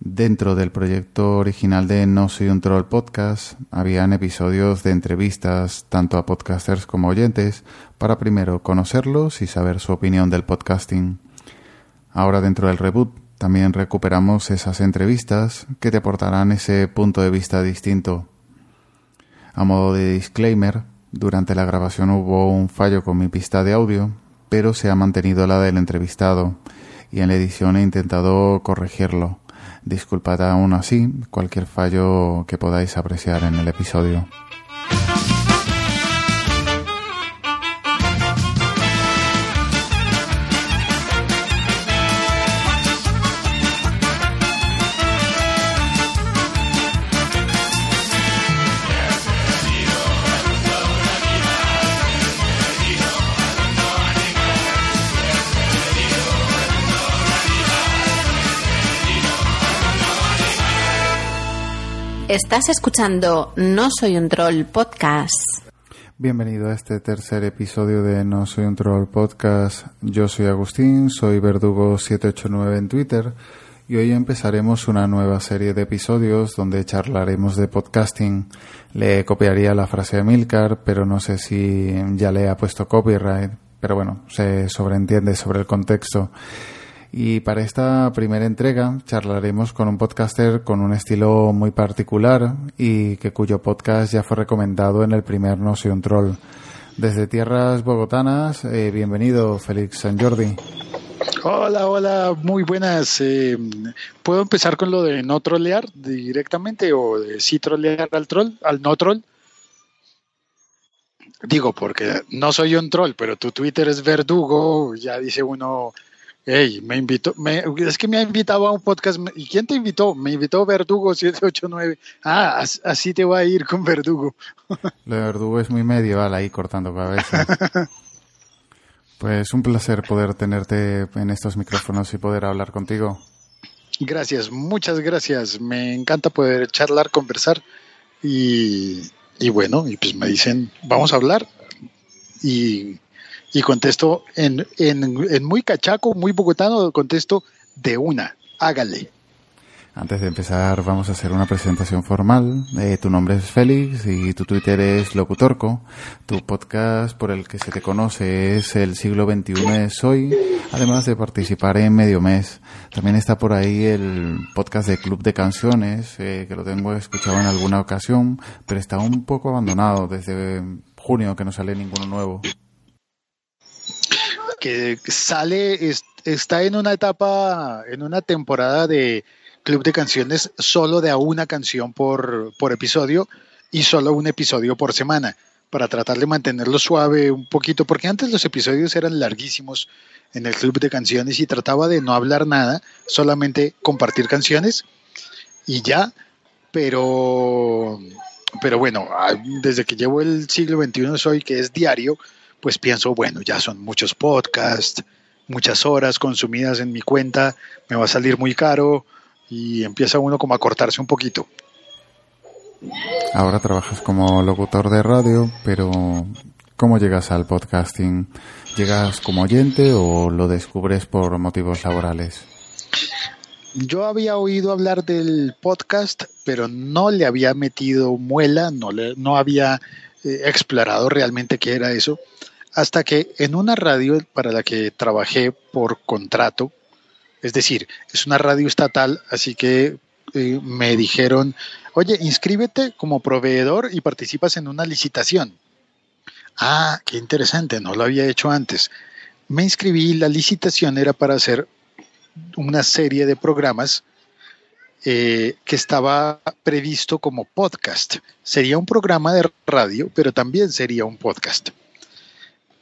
Dentro del proyecto original de No Soy un Troll Podcast, habían episodios de entrevistas tanto a podcasters como oyentes para primero conocerlos y saber su opinión del podcasting. Ahora dentro del reboot también recuperamos esas entrevistas que te aportarán ese punto de vista distinto. A modo de disclaimer, durante la grabación hubo un fallo con mi pista de audio, pero se ha mantenido la del entrevistado y en la edición he intentado corregirlo. Disculpad aún así cualquier fallo que podáis apreciar en el episodio. Estás escuchando No Soy un Troll Podcast. Bienvenido a este tercer episodio de No Soy un Troll Podcast. Yo soy Agustín, soy Verdugo789 en Twitter y hoy empezaremos una nueva serie de episodios donde charlaremos de podcasting. Le copiaría la frase de Milcar, pero no sé si ya le ha puesto copyright, pero bueno, se sobreentiende sobre el contexto. Y para esta primera entrega charlaremos con un podcaster con un estilo muy particular y que cuyo podcast ya fue recomendado en el primer No Soy un Troll. Desde tierras bogotanas, eh, bienvenido Félix San Jordi. Hola, hola, muy buenas. Eh, ¿Puedo empezar con lo de no trolear directamente o de sí trolear al troll, al no troll? Digo, porque no soy un troll, pero tu Twitter es verdugo, ya dice uno, Hey, me invitó, me, es que me ha invitado a un podcast. ¿Y quién te invitó? Me invitó Verdugo 789. Ah, así te va a ir con Verdugo. Lo de Verdugo es muy medieval ahí cortando cabeza. pues un placer poder tenerte en estos micrófonos y poder hablar contigo. Gracias, muchas gracias. Me encanta poder charlar, conversar y, y bueno, y pues me dicen, vamos a hablar. Y y contesto en, en, muy cachaco, muy bogotano, contesto de una, hágale. Antes de empezar, vamos a hacer una presentación formal. Eh, tu nombre es Félix y tu Twitter es Locutorco. Tu podcast por el que se te conoce es El siglo XXI es hoy, además de participar en Medio Mes. También está por ahí el podcast de Club de Canciones, eh, que lo tengo escuchado en alguna ocasión, pero está un poco abandonado desde junio que no sale ninguno nuevo que sale, está en una etapa, en una temporada de Club de Canciones solo de a una canción por, por episodio y solo un episodio por semana, para tratar de mantenerlo suave un poquito, porque antes los episodios eran larguísimos en el Club de Canciones y trataba de no hablar nada, solamente compartir canciones y ya, pero, pero bueno, ah, desde que llevo el siglo XXI soy que es diario, pues pienso, bueno, ya son muchos podcasts, muchas horas consumidas en mi cuenta, me va a salir muy caro y empieza uno como a cortarse un poquito. Ahora trabajas como locutor de radio, pero ¿cómo llegas al podcasting? ¿Llegas como oyente o lo descubres por motivos laborales? Yo había oído hablar del podcast, pero no le había metido muela, no, le, no había eh, explorado realmente qué era eso, hasta que en una radio para la que trabajé por contrato, es decir, es una radio estatal, así que eh, me dijeron, oye, inscríbete como proveedor y participas en una licitación. Ah, qué interesante, no lo había hecho antes. Me inscribí, la licitación era para hacer una serie de programas eh, que estaba previsto como podcast. Sería un programa de radio, pero también sería un podcast.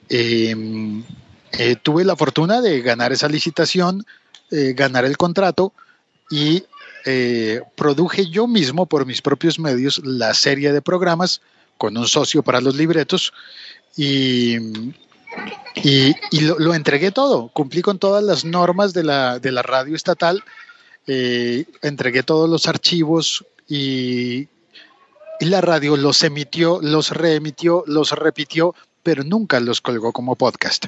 Em, eh, tuve la fortuna de ganar esa licitación, eh, ganar el contrato y produje yo mismo por mis propios medios la serie de programas con un socio para los libretos y, y, lo, entregué todo, cumplí con todas las normas de la, de la radio estatal, eh, entregué todos los archivos y, la radio los emitió, los reemitió, los repitió, pero nunca los colgó como podcast.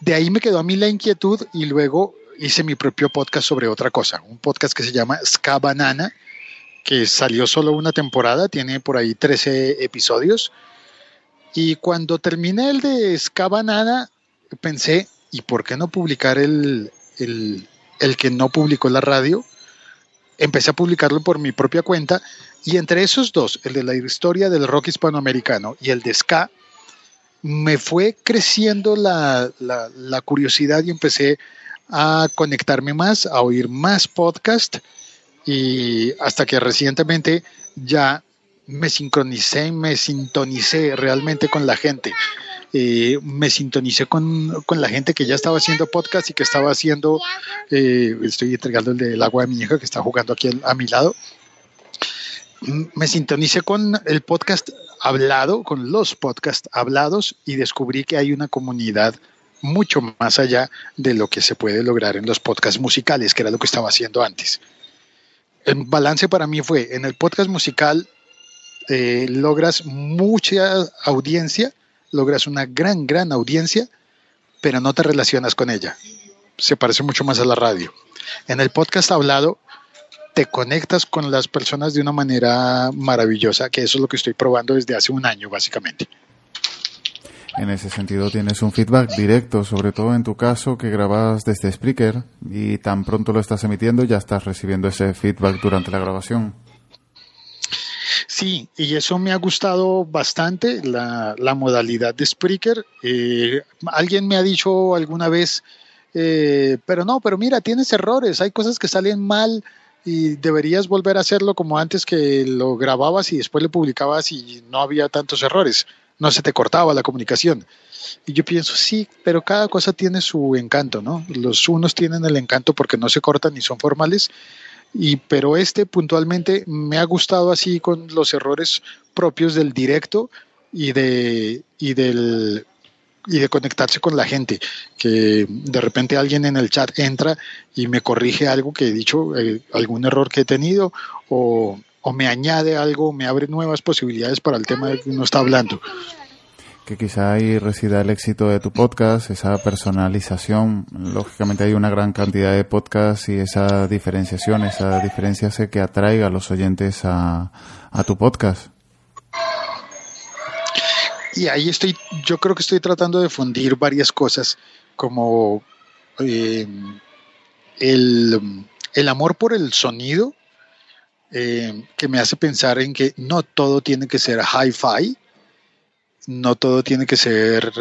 De ahí me quedó a mí la inquietud y luego hice mi propio podcast sobre otra cosa, un podcast que se llama Ska Banana, que salió solo una temporada, tiene por ahí 13 episodios. Y cuando terminé el de Ska Banana, pensé, ¿y por qué no publicar el, el, el que no publicó la radio? Empecé a publicarlo por mi propia cuenta y entre esos dos, el de la historia del rock hispanoamericano y el de Ska, me fue creciendo la, la, curiosidad y empecé a conectarme más, a oír más podcast y hasta que recientemente ya me sincronicé, me sintonicé realmente con la gente. Eh, me sintonicé con, la gente que ya estaba haciendo podcast y que estaba haciendo, eh, estoy entregando el agua de mi hija que está jugando aquí a mi lado. Me sintonicé con el podcast hablado, con los podcasts hablados y descubrí que hay una comunidad mucho más allá de lo que se puede lograr en los podcasts musicales, que era lo que estaba haciendo antes. El balance para mí fue, en el podcast musical eh, logras mucha audiencia, logras una gran, gran audiencia, pero no te relacionas con ella. Se parece mucho más a la radio. En el podcast hablado, te conectas con las personas de una manera maravillosa, que eso es lo que estoy probando desde hace un año, básicamente. En ese sentido tienes un feedback directo, sobre todo en tu caso que grabas desde Spreaker y tan pronto lo estás emitiendo ya estás recibiendo ese feedback durante la grabación. Sí, y eso me ha gustado bastante, la, modalidad de Spreaker. Eh, alguien me ha dicho alguna vez, eh, pero no, pero mira, tienes errores, hay cosas que salen mal y deberías volver a hacerlo como antes que lo grababas y después lo publicabas y no había tantos errores no se te cortaba la comunicación. Y yo pienso, sí, pero cada cosa tiene su encanto, ¿no? Los unos tienen el encanto porque no se cortan ni son formales, y pero este puntualmente me ha gustado así con los errores propios del directo y de y del y de conectarse con la gente, que de repente alguien en el chat entra y me corrige algo que he dicho, eh, algún error que he tenido, o, o me añade algo, me abre nuevas posibilidades para el tema de que uno está hablando. Que quizá ahí resida el éxito de tu podcast, esa personalización. Lógicamente hay una gran cantidad de podcasts y esa diferenciación, esa diferencia hace que atraiga a los oyentes a, tu podcast. Y ahí estoy, yo creo que estoy tratando de fundir varias cosas, como eh, el, el amor por el sonido, eh, que me hace pensar en que no todo tiene que ser hi-fi, no todo tiene que ser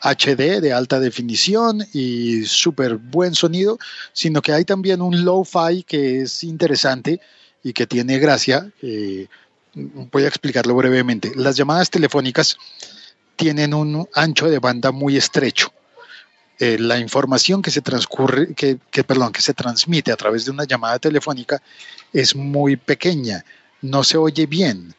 HD eh, de alta definición y súper buen sonido, sino que hay también un low-fi que es interesante y que tiene gracia. Eh, voy a explicarlo brevemente. Las llamadas telefónicas tienen un ancho de banda muy estrecho. Eh, la información que se transcurre, que, perdón, que se transmite a través de una llamada telefónica es muy pequeña, no se oye bien,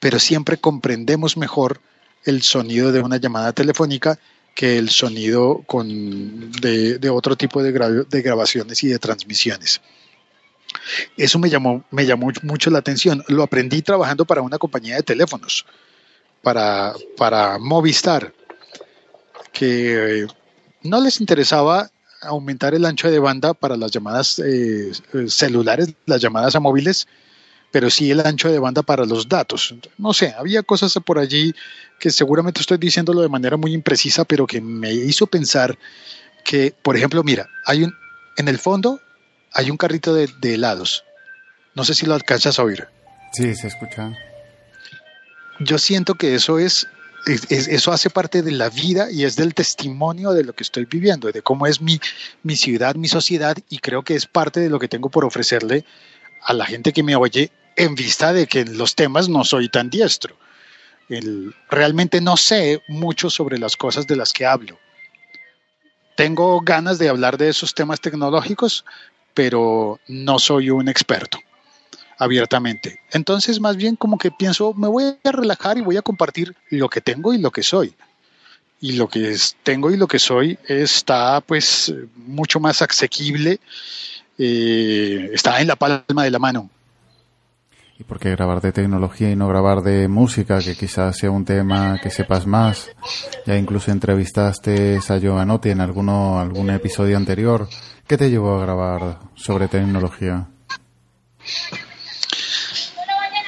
pero siempre comprendemos mejor el sonido de una llamada telefónica que el sonido con, de, otro tipo de, de, grabaciones y de transmisiones. Eso me llamó, me llamó mucho la atención. Lo aprendí trabajando para una compañía de teléfonos, para, para Movistar, que no les interesaba aumentar el ancho de banda para las llamadas eh, celulares, las llamadas a móviles, pero sí el ancho de banda para los datos. No sé, había cosas por allí que seguramente estoy diciéndolo de manera muy imprecisa, pero que me hizo pensar que, por ejemplo, mira, hay un, en el fondo hay un carrito de, de helados. No sé si lo alcanzas a oír. Sí, se escucha. Yo siento que eso es eso hace parte de la vida y es del testimonio de lo que estoy viviendo, de cómo es mi, mi ciudad, mi sociedad, y creo que es parte de lo que tengo por ofrecerle a la gente que me oye en vista de que en los temas no soy tan diestro. realmente no sé mucho sobre las cosas de las que hablo, tengo ganas de hablar de esos temas tecnológicos, pero no soy un experto abiertamente. Entonces, más bien como que pienso, me voy a relajar y voy a compartir lo que tengo y lo que soy. Y lo que tengo y lo que soy está pues mucho más asequible, eh, está en la palma de la mano. ¿Y por qué grabar de tecnología y no grabar de música, que quizás sea un tema que sepas más? Ya incluso entrevistaste a Giovanotti en alguno, algún episodio anterior. ¿Qué te llevó a grabar sobre tecnología?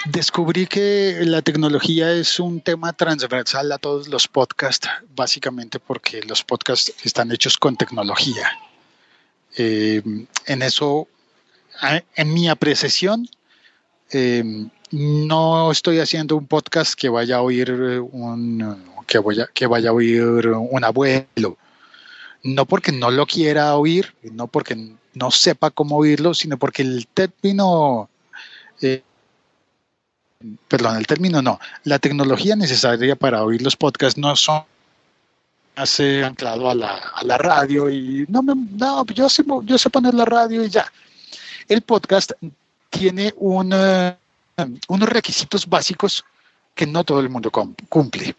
Descubrí que la tecnología es un tema transversal a todos los podcasts, básicamente porque los podcasts están hechos con tecnología. Eh, en eso, en mi apreciación, eh, no estoy haciendo un podcast que vaya a oír un que vaya, que vaya a oír un abuelo. No porque no lo quiera oír, no porque no sepa cómo oírlo, sino porque el término, eh, perdón, el término no, la tecnología necesaria para oír los podcasts no son hace anclado a la, a la radio y no, me, no yo, sé, yo sé poner la radio y ya. El podcast tiene unos requisitos básicos que no todo el mundo cumple.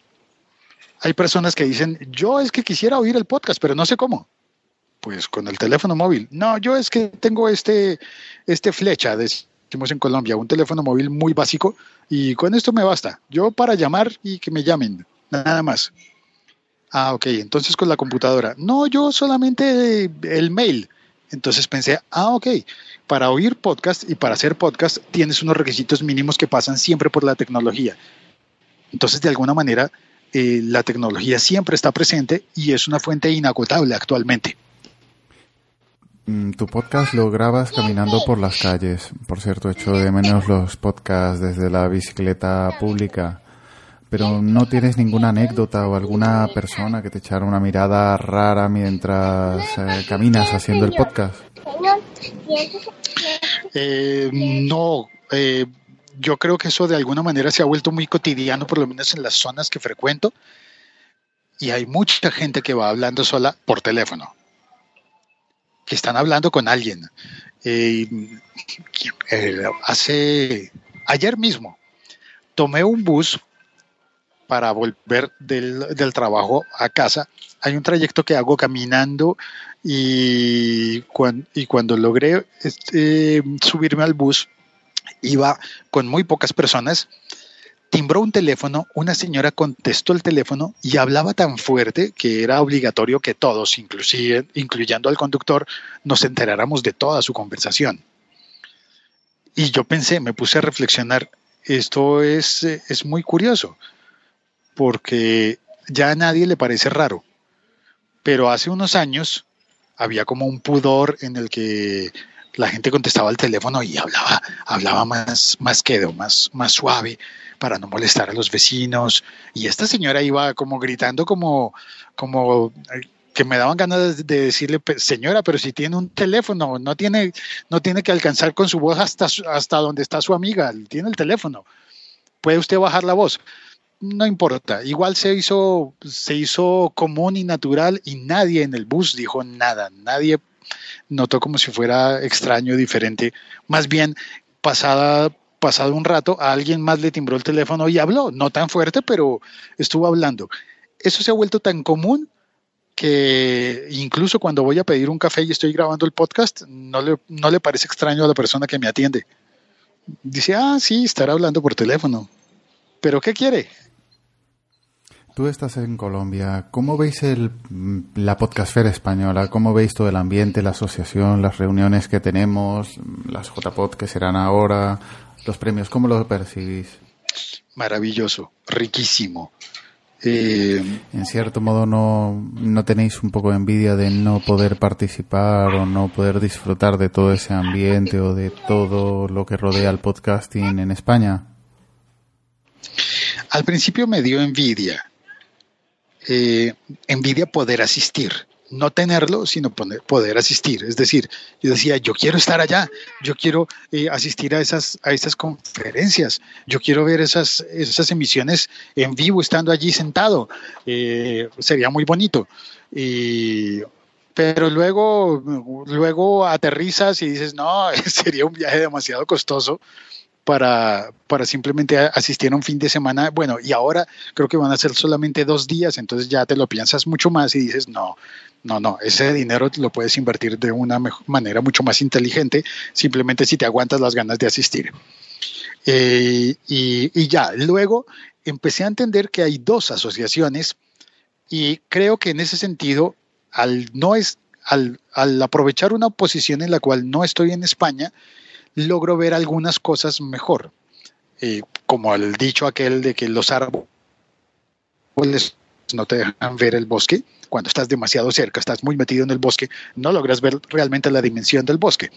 Hay personas que dicen, yo es que quisiera oír el podcast, pero no sé cómo. Pues con el teléfono móvil. No, yo es que tengo este, este flecha, decimos en Colombia, un teléfono móvil muy básico y con esto me basta. Yo para llamar y que me llamen, nada más. Ah, ok, entonces con la computadora. No, yo solamente el mail. Entonces pensé, ah, ok, para oír podcast y para hacer podcast tienes unos requisitos mínimos que pasan siempre por la tecnología. Entonces, de alguna manera, eh, la tecnología siempre está presente y es una fuente inagotable actualmente. Mm, tu podcast lo grabas caminando por las calles. Por cierto, echo de menos los podcasts desde la bicicleta pública pero no tienes ninguna anécdota o alguna persona que te echara una mirada rara mientras eh, caminas haciendo el podcast. Eh, no, eh, yo creo que eso de alguna manera se ha vuelto muy cotidiano, por lo menos en las zonas que frecuento, y hay mucha gente que va hablando sola por teléfono, que están hablando con alguien. hace ayer mismo tomé un bus para volver del, trabajo a casa. Hay un trayecto que hago caminando y, cuando logré este, subirme al bus, iba con muy pocas personas. Timbró un teléfono, una señora contestó el teléfono y hablaba tan fuerte que era obligatorio que todos, incluyendo al conductor, nos enteráramos de toda su conversación. Y yo pensé, me puse a reflexionar, esto es, es muy curioso porque ya a nadie le parece raro. Pero hace unos años había como un pudor en el que la gente contestaba al teléfono y hablaba, hablaba más, más quedo, más, más suave para no molestar a los vecinos. Y esta señora iba como gritando como, como que me daban ganas de decirle, señora, pero si tiene un teléfono, no tiene, no tiene que alcanzar con su voz hasta, hasta donde está su amiga, tiene el teléfono. Puede usted bajar la voz no importa, igual se hizo, se hizo común y natural y nadie en el bus dijo nada, nadie notó como si fuera extraño, diferente. Más bien, pasada, pasado un rato, a alguien más le timbró el teléfono y habló, no tan fuerte, pero estuvo hablando. Eso se ha vuelto tan común que incluso cuando voy a pedir un café y estoy grabando el podcast, no le, no le parece extraño a la persona que me atiende. Dice, ah, sí, estará hablando por teléfono. ¿Pero qué quiere? Tú estás en Colombia. ¿Cómo veis el, la podcastfera española? ¿Cómo veis todo el ambiente, la asociación, las reuniones que tenemos, las JPod que serán ahora, los premios? ¿Cómo lo percibís? Maravilloso, riquísimo. Eh, en cierto modo, no, ¿no tenéis un poco de envidia de no poder participar o no poder disfrutar de todo ese ambiente o de todo lo que rodea el podcasting en España? Al principio me dio envidia, eh, envidia poder asistir, no tenerlo, sino poder asistir. Es decir, yo decía, yo quiero estar allá, yo quiero eh, asistir a esas, a esas conferencias, yo quiero ver esas, esas emisiones en vivo estando allí sentado, eh, sería muy bonito. pero luego, luego aterrizas y dices, no, sería un viaje demasiado costoso para, para simplemente asistir a un fin de semana. Bueno, y ahora creo que van a ser solamente dos días, entonces ya te lo piensas mucho más y dices, no, no, no, ese dinero lo puedes invertir de una manera mucho más inteligente, simplemente si te aguantas las ganas de asistir. Eh, y, y ya, luego empecé a entender que hay dos asociaciones y creo que en ese sentido, al no es, al, al aprovechar una posición en la cual no estoy en España, logro ver algunas cosas mejor. Eh, como el dicho aquel de que los árboles no te dejan ver el bosque. Cuando estás demasiado cerca, estás muy metido en el bosque, no logras ver realmente la dimensión del bosque.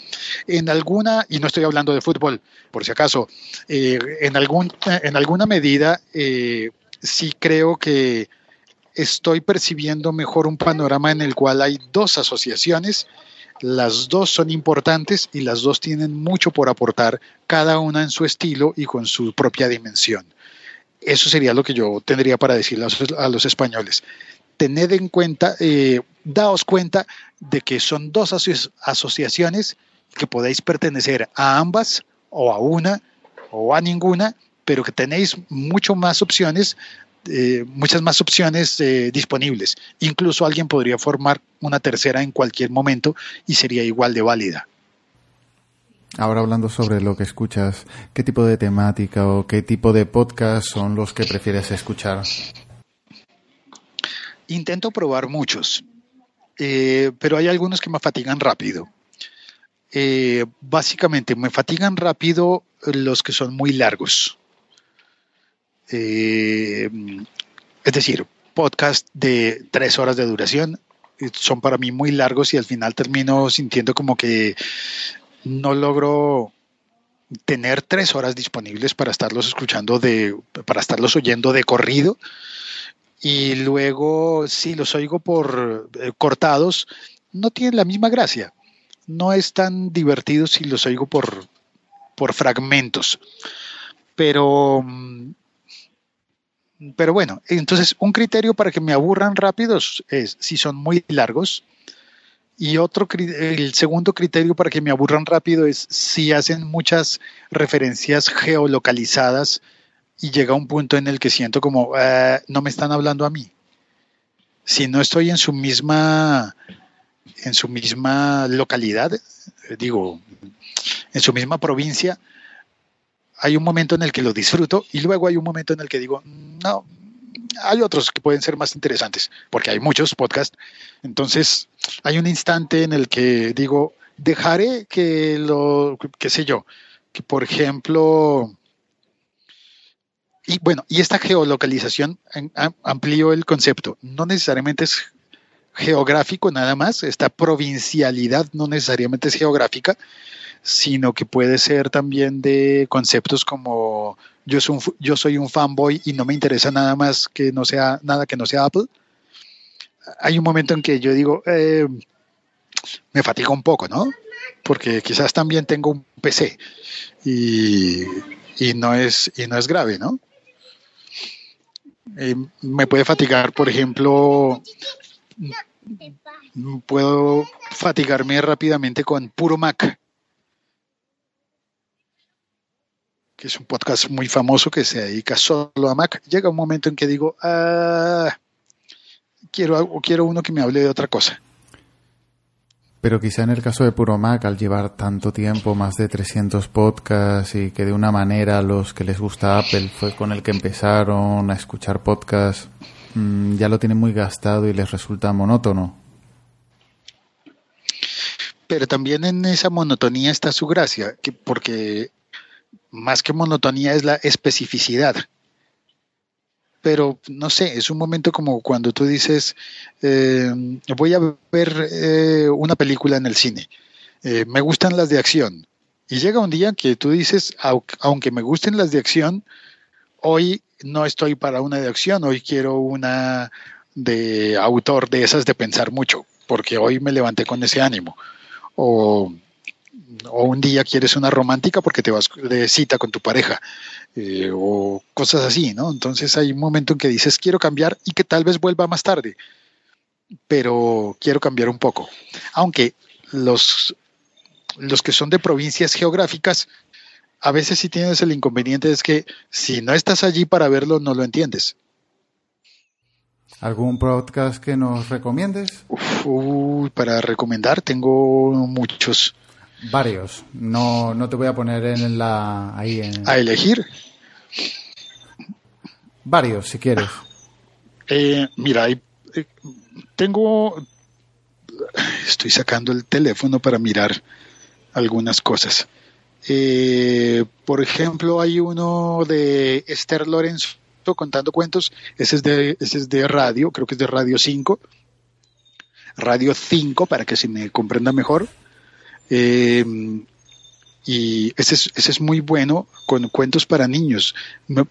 En alguna, y no estoy hablando de fútbol, por si acaso, eh, en, algún, en alguna medida eh, sí creo que estoy percibiendo mejor un panorama en el cual hay dos asociaciones las dos son importantes y las dos tienen mucho por aportar, cada una en su estilo y con su propia dimensión. Eso sería lo que yo tendría para decirle a los, españoles. Tened en cuenta, eh, daos cuenta de que son dos asociaciones que podéis pertenecer a ambas o a una o a ninguna, pero que tenéis mucho más opciones eh, muchas más opciones eh, disponibles. Incluso alguien podría formar una tercera en cualquier momento y sería igual de válida. Ahora hablando sobre lo que escuchas, ¿qué tipo de temática o qué tipo de podcast son los que prefieres escuchar? Intento probar muchos, eh, pero hay algunos que me fatigan rápido. básicamente me fatigan rápido los que son muy largos. Eh, es decir, podcast de tres horas de duración son para mí muy largos y al final termino sintiendo como que no logro tener tres horas disponibles para estarlos escuchando de, para estarlos oyendo de corrido. Y luego, si los oigo por eh, cortados, no tienen la misma gracia. No es tan divertido si los oigo por, por fragmentos. Pero mm, pero bueno, entonces un criterio para que me aburran rápidos es si son muy largos. Y otro, el segundo criterio para que me aburran rápido es si hacen muchas referencias geolocalizadas y llega un punto en el que siento como ah, no me están hablando a mí. Si no estoy en su misma en su misma localidad, digo, en su misma provincia, hay un momento en el que lo disfruto y luego hay un momento en el que digo, no, hay otros que pueden ser más interesantes, porque hay muchos podcasts. Entonces, hay un instante en el que digo, dejaré que lo, qué sé yo, que por ejemplo, y bueno, y esta geolocalización amplió el concepto. No necesariamente es geográfico nada más, esta provincialidad no necesariamente es geográfica, sino que puede ser también de conceptos como yo soy, un, yo soy un fanboy y no me interesa nada más que no sea nada que no sea Apple. Hay un momento en que yo digo, eh, me fatiga un poco, ¿no? Porque quizás también tengo un PC y, no, es, y no es grave, ¿no? Eh, me puede fatigar, por ejemplo, puedo fatigarme rápidamente con puro Mac que es un podcast muy famoso que se dedica solo a Mac, llega un momento en que digo, ah, quiero, quiero uno que me hable de otra cosa. Pero quizá en el caso de Puro Mac, al llevar tanto tiempo, más de 300 podcasts y que de una manera los que les gusta Apple fue con el que empezaron a escuchar podcasts, mm, ya lo tienen muy gastado y les resulta monótono. Pero también en esa monotonía está su gracia, que porque más que monotonía es la especificidad. Pero no sé, es un momento como cuando tú dices, eh, voy a ver eh, una película en el cine, eh, me gustan las de acción. Y llega un día que tú dices, aunque me gusten las de acción, hoy no estoy para una de acción, hoy quiero una de autor de esas de pensar mucho, porque hoy me levanté con ese ánimo. O o un día quieres una romántica porque te vas de cita con tu pareja eh, o cosas así, ¿no? Entonces hay un momento en que dices quiero cambiar y que tal vez vuelva más tarde. pero quiero cambiar un poco. Aunque los, los que son de provincias geográficas, a veces sí tienes el inconveniente es que si no estás allí para verlo, no lo entiendes. ¿Algún podcast que nos recomiendes? Uf, para recomendar tengo muchos. Varios. No, no te voy a poner en la ahí en... A elegir. Varios, si quieres. Eh, mira, eh, tengo. Estoy sacando el teléfono para mirar algunas cosas. Eh, por ejemplo, hay uno de Esther Lorenzo contando cuentos. Ese es de, ese es de radio, creo que es de Radio 5. Radio 5, para que se me comprenda mejor. Eh, y ese es, ese es muy bueno con cuentos para niños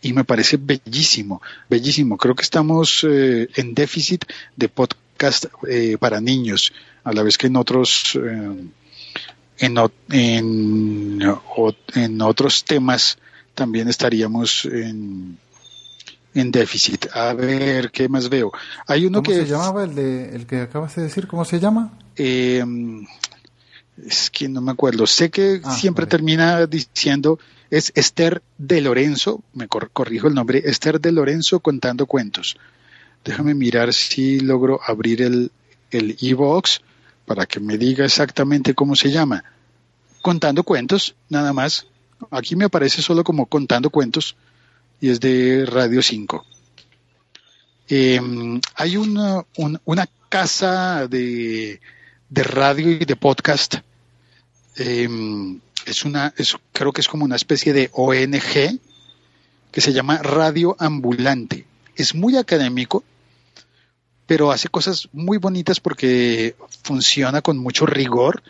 y me parece bellísimo, bellísimo. Creo que estamos eh, en déficit de podcast eh, para niños, a la vez que en otros eh, en, en, en, otros temas también estaríamos en, en déficit. A ver, ¿qué más veo? Hay uno ¿Cómo que se llamaba el de el que acabas de decir? ¿Cómo se llama? Es que no me acuerdo, sé que ah, siempre termina diciendo, es Esther de Lorenzo, me corrijo el nombre, Esther de Lorenzo contando cuentos. Déjame mirar si logro abrir el e-box para que me diga exactamente cómo se llama. Contando cuentos, nada más. Aquí me aparece solo como contando cuentos y es de Radio 5. Em, hay una, una casa de, de radio y de podcast. Em, es una, es, creo que es como una especie de ONG que se llama Radio Ambulante. Es muy académico, pero hace cosas muy bonitas porque funciona con mucho rigor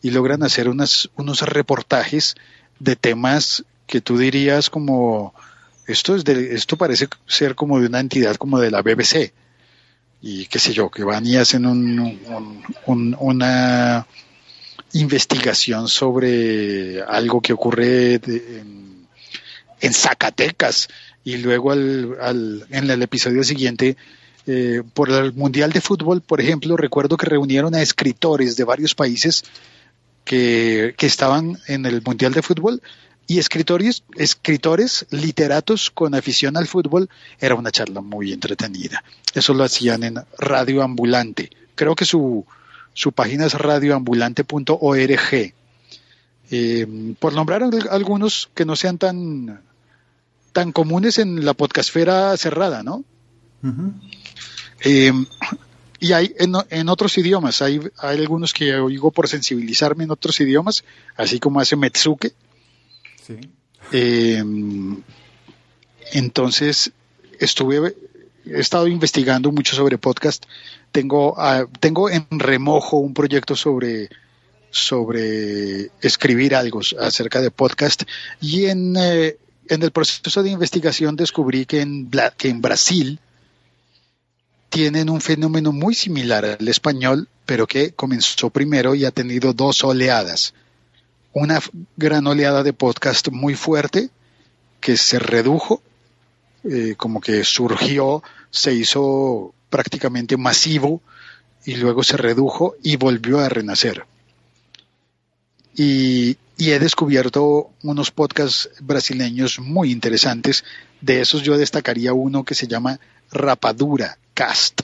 y logran hacer unas, unos reportajes de temas que tú dirías como esto es de, esto parece ser como de una entidad como de la BBC y qué sé yo que van y hacen un, una investigación sobre algo que ocurre en, Zacatecas. Y luego al, al, en el episodio siguiente eh, por el Mundial de Fútbol, por ejemplo, recuerdo que reunieron a escritores de varios países que, que estaban en el Mundial de Fútbol y escritores, escritores, literatos con afición al fútbol. Era una charla muy entretenida. Eso lo hacían en Radio Ambulante. Creo que su, su página es radioambulante.org. Eh, por nombrar algunos que no sean tan, tan comunes en la podcastfera cerrada, ¿no? eh, y hay en, en, otros idiomas, hay, hay algunos que oigo por sensibilizarme en otros idiomas, así como hace Metsuke. Sí. Eh, entonces, estuve, he estado investigando mucho sobre podcast. Tengo, uh, tengo en remojo un proyecto sobre, sobre escribir algo acerca de podcast y en, eh, en el proceso de investigación descubrí que en, que en Brasil tienen un fenómeno muy similar al español, pero que comenzó primero y ha tenido dos oleadas. Una gran oleada de podcast muy fuerte que se redujo, eh, como que surgió, se hizo prácticamente masivo y luego se redujo y volvió a renacer. Y, y, he descubierto unos podcasts brasileños muy interesantes. De esos yo destacaría uno que se llama Rapadura Cast.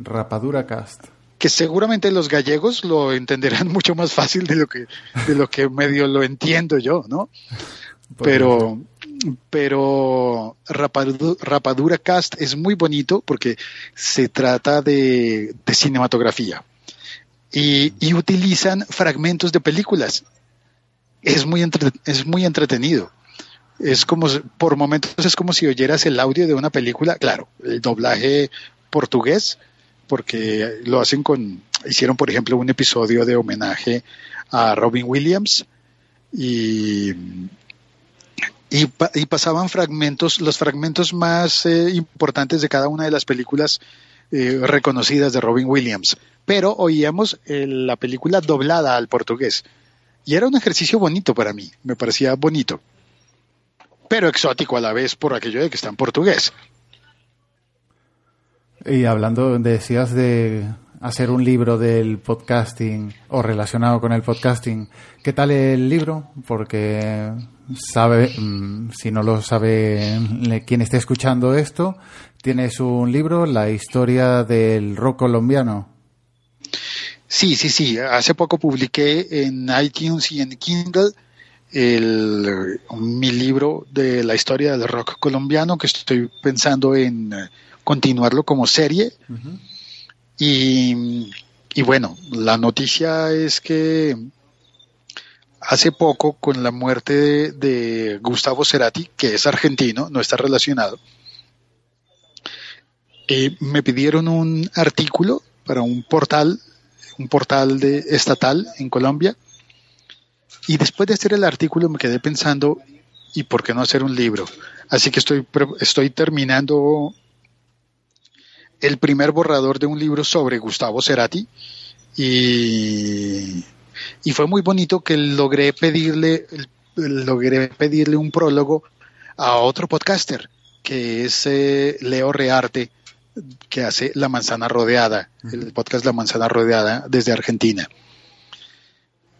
Rapadura Cast. Que seguramente los gallegos lo entenderán mucho más fácil de lo que, de lo que medio lo entiendo yo, ¿no? Pero, pero Rapadura, Rapadura, Cast es muy bonito porque se trata de, de cinematografía y, y, utilizan fragmentos de películas. Es muy, entre, es muy entretenido es como, por momentos es como si oyeras el audio de una película, claro, el doblaje portugués, porque lo hacen con, hicieron por ejemplo un episodio de homenaje a Robin Williams y, y, pasaban fragmentos, los fragmentos más eh, importantes de cada una de las películas eh, reconocidas de Robin Williams, pero oíamos eh, la película doblada al portugués. Y era un ejercicio bonito para mí, me parecía bonito pero exótico a la vez por aquello de que está en portugués. Y hablando, decías de hacer un libro del podcasting o relacionado con el podcasting. ¿Qué tal el libro? Porque sabe, mm, si no lo sabe quien esté escuchando esto, tienes un libro, La historia del rock colombiano. Sí, sí, sí. Hace poco publiqué en iTunes y en Kindle el, mi libro de la historia del rock colombiano que estoy pensando en eh, continuarlo como serie. y, y, bueno, la noticia es que hace poco con la muerte de, Gustavo Cerati, que es argentino, no está relacionado, eh, me pidieron un artículo para un portal, un portal de, estatal en Colombia, y después de hacer el artículo me quedé pensando, ¿y por qué no hacer un libro? Así que estoy, estoy terminando el primer borrador de un libro sobre Gustavo Cerati y, y fue muy bonito que logré pedirle, logré pedirle un prólogo a otro podcaster que es eh, Leo Rearte que hace La Manzana Rodeada, el podcast La Manzana Rodeada desde Argentina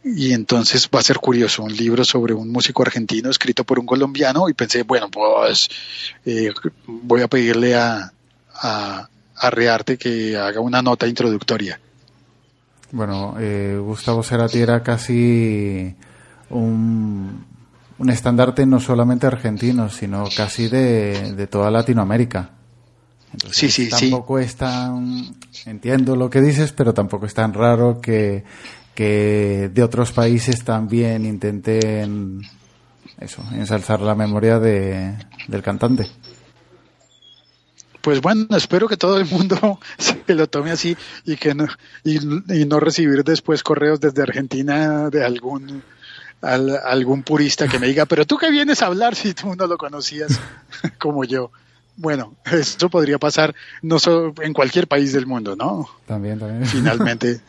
y entonces va a ser curioso, un libro sobre un músico argentino escrito por un colombiano y pensé, bueno, pues eh, voy a pedirle a, a, Rearte que haga una nota introductoria. Bueno, eh, Gustavo Cerati era casi un, un estandarte no solamente argentino, sino casi de, toda Latinoamérica. sí, sí, tampoco es tan, entiendo lo que dices, pero tampoco es tan raro que que de otros países también intenten eso, ensalzar la memoria de, del cantante. Pues bueno, espero que todo el mundo se lo tome así y que no, y, no recibir después correos desde Argentina de algún algún purista que me diga, pero tú que vienes a hablar si tú no lo conocías como yo. Bueno, esto podría pasar no solo en cualquier país del mundo, ¿no? También, también. Finalmente.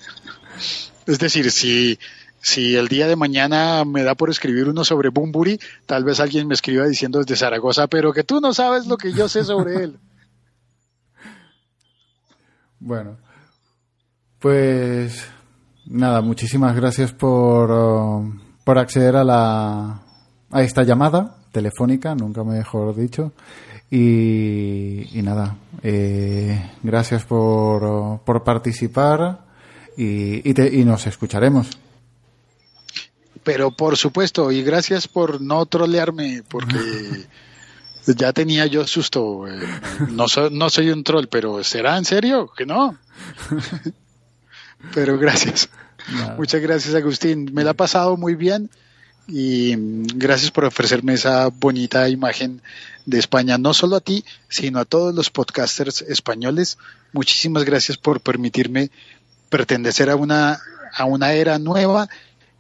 Es decir, si, si el día de mañana me da por escribir uno sobre Bumburi, tal vez alguien me escriba diciendo desde Zaragoza, pero que tú no sabes lo que yo sé sobre él. Bueno, pues nada, muchísimas gracias por, uh, por acceder a la a esta llamada telefónica, nunca mejor dicho. Y, y nada, eh, gracias por, uh, por participar y, y, nos escucharemos. Pero por supuesto, y gracias por no trolearme, porque ya tenía yo susto. Eh, no, no soy un troll, pero ¿será en serio que no? pero gracias. Muchas gracias, Agustín. Me la ha pasado muy bien y gracias por ofrecerme esa bonita imagen de España, no solo a ti, sino a todos los podcasters españoles. Muchísimas gracias por permitirme pertenecer a una, a una era nueva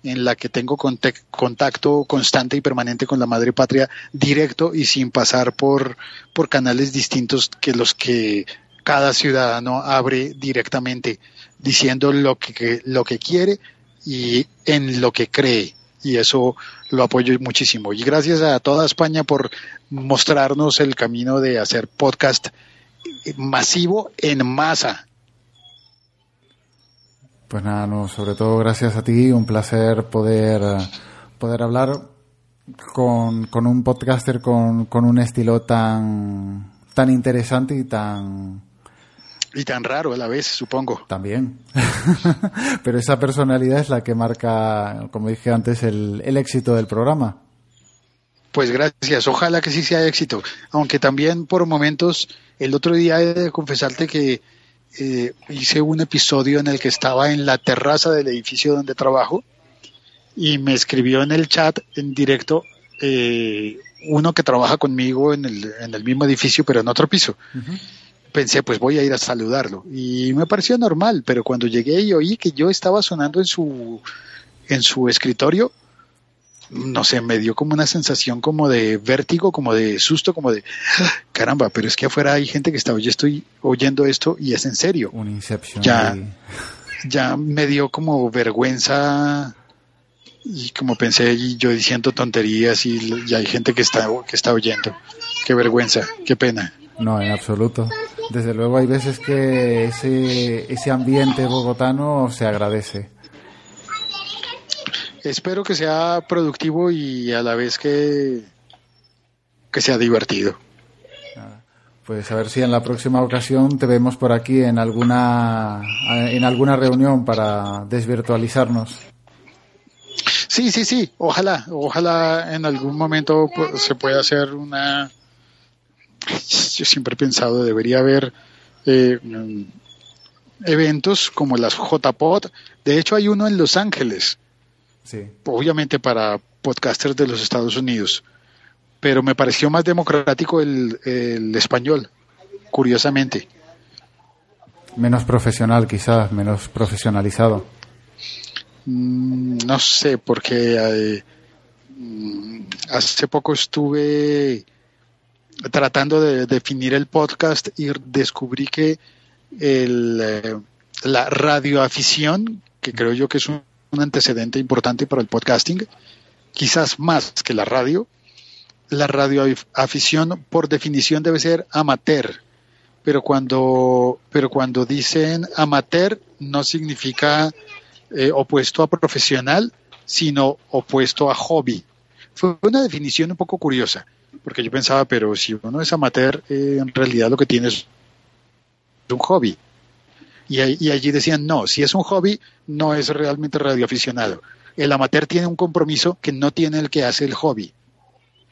en la que tengo contacto constante y permanente con la madre patria directo y sin pasar por, por canales distintos que los que cada ciudadano abre directamente, diciendo lo que, lo que quiere y en lo que cree. Y eso lo apoyo muchísimo. Y gracias a toda España por mostrarnos el camino de hacer podcast masivo en masa pues nada, no, sobre todo gracias a ti, un placer poder, poder hablar con, con un podcaster con, con un estilo tan, tan interesante y tan... Y tan raro a la vez, supongo. También. Pero esa personalidad es la que marca, como dije antes, el, el éxito del programa. Pues gracias, ojalá que sí sea éxito. Aunque también por momentos, el otro día he de confesarte que eh, hice un episodio en el que estaba en la terraza del edificio donde trabajo y me escribió en el chat en directo eh, uno que trabaja conmigo en el, en el, mismo edificio pero en otro piso. Pensé, pues voy a ir a saludarlo y me pareció normal, pero cuando llegué y oí que yo estaba sonando en su, en su escritorio, no sé, me dio como una sensación como de vértigo, como de susto, como de caramba, pero es que afuera hay gente que está, estoy oyendo esto y es en serio. Un inception. Ya, ya me dio como vergüenza y como pensé y yo diciendo tonterías y, hay gente que está, que está oyendo. Qué vergüenza, qué pena. No, en absoluto. desde luego hay veces que ese, ese ambiente bogotano se agradece. Espero que sea productivo y a la vez que, que sea divertido. Pues a ver si en la próxima ocasión te vemos por aquí en alguna en alguna reunión para desvirtualizarnos. Sí, sí, sí. Ojalá, ojalá en algún momento se pueda hacer una. Yo siempre he pensado debería haber eh, eventos como las JPod. De hecho, hay uno en Los Ángeles. Sí. Obviamente para podcasters de los Estados Unidos pero me pareció más democrático el, el español, curiosamente. Menos profesional, quizás, menos profesionalizado. Mm, no sé, porque eh, hace poco estuve tratando de definir el podcast y descubrí que el, eh, la radioafición, que creo yo que es un antecedente importante para el podcasting, quizás más que la radio, la radioafición por definición debe ser amateur, pero cuando, pero cuando dicen amateur no significa eh, opuesto a profesional, sino opuesto a hobby. Fue una definición un poco curiosa, porque yo pensaba, pero si uno es amateur, eh, en realidad lo que tiene es un hobby. Y, allí decían, no, si es un hobby, no es realmente radioaficionado. El amateur tiene un compromiso que no tiene el que hace el hobby.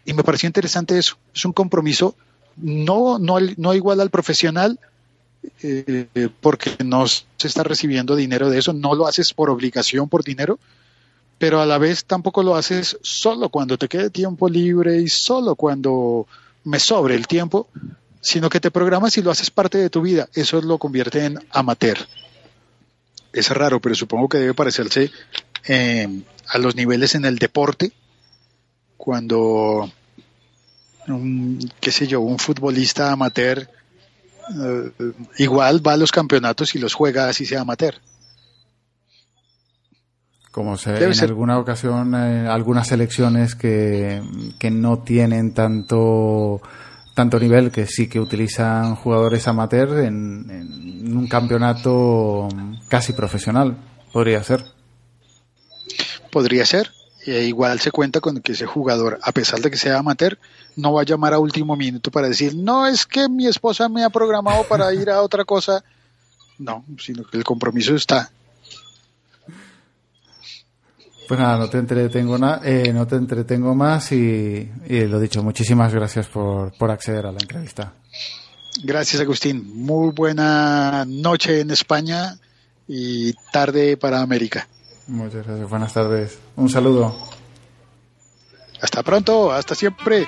Y me pareció interesante eso. Es un compromiso no, no, no igual al profesional, eh, porque no se está recibiendo dinero de eso, no lo haces por obligación, por dinero, pero a la vez tampoco lo haces solo cuando te quede tiempo libre y solo cuando me sobre el tiempo, sino que te programas y lo haces parte de tu vida. Eso lo convierte en amateur. Es raro, pero supongo que debe parecerse eh, a los niveles en el deporte, cuando un, qué sé yo, un futbolista amateur eh, igual va a los campeonatos y los juega así sea amateur. Como se en alguna ocasión, eh, algunas selecciones que, que no tienen tanto tanto nivel que sí que utilizan jugadores amateur en, un campeonato casi profesional, podría ser. Podría ser, e igual se cuenta con que ese jugador, a pesar de que sea amateur, no va a llamar a último minuto para decir, no, es que mi esposa me ha programado para ir a otra cosa. No, sino que el compromiso está. Pues nada, no te entretengo, eh, no te entretengo más y, y, lo dicho, muchísimas gracias por, por acceder a la entrevista. Gracias, Agustín. Muy buena noche en España y tarde para América. Muchas gracias. Buenas tardes. Un saludo. Hasta pronto. Hasta siempre.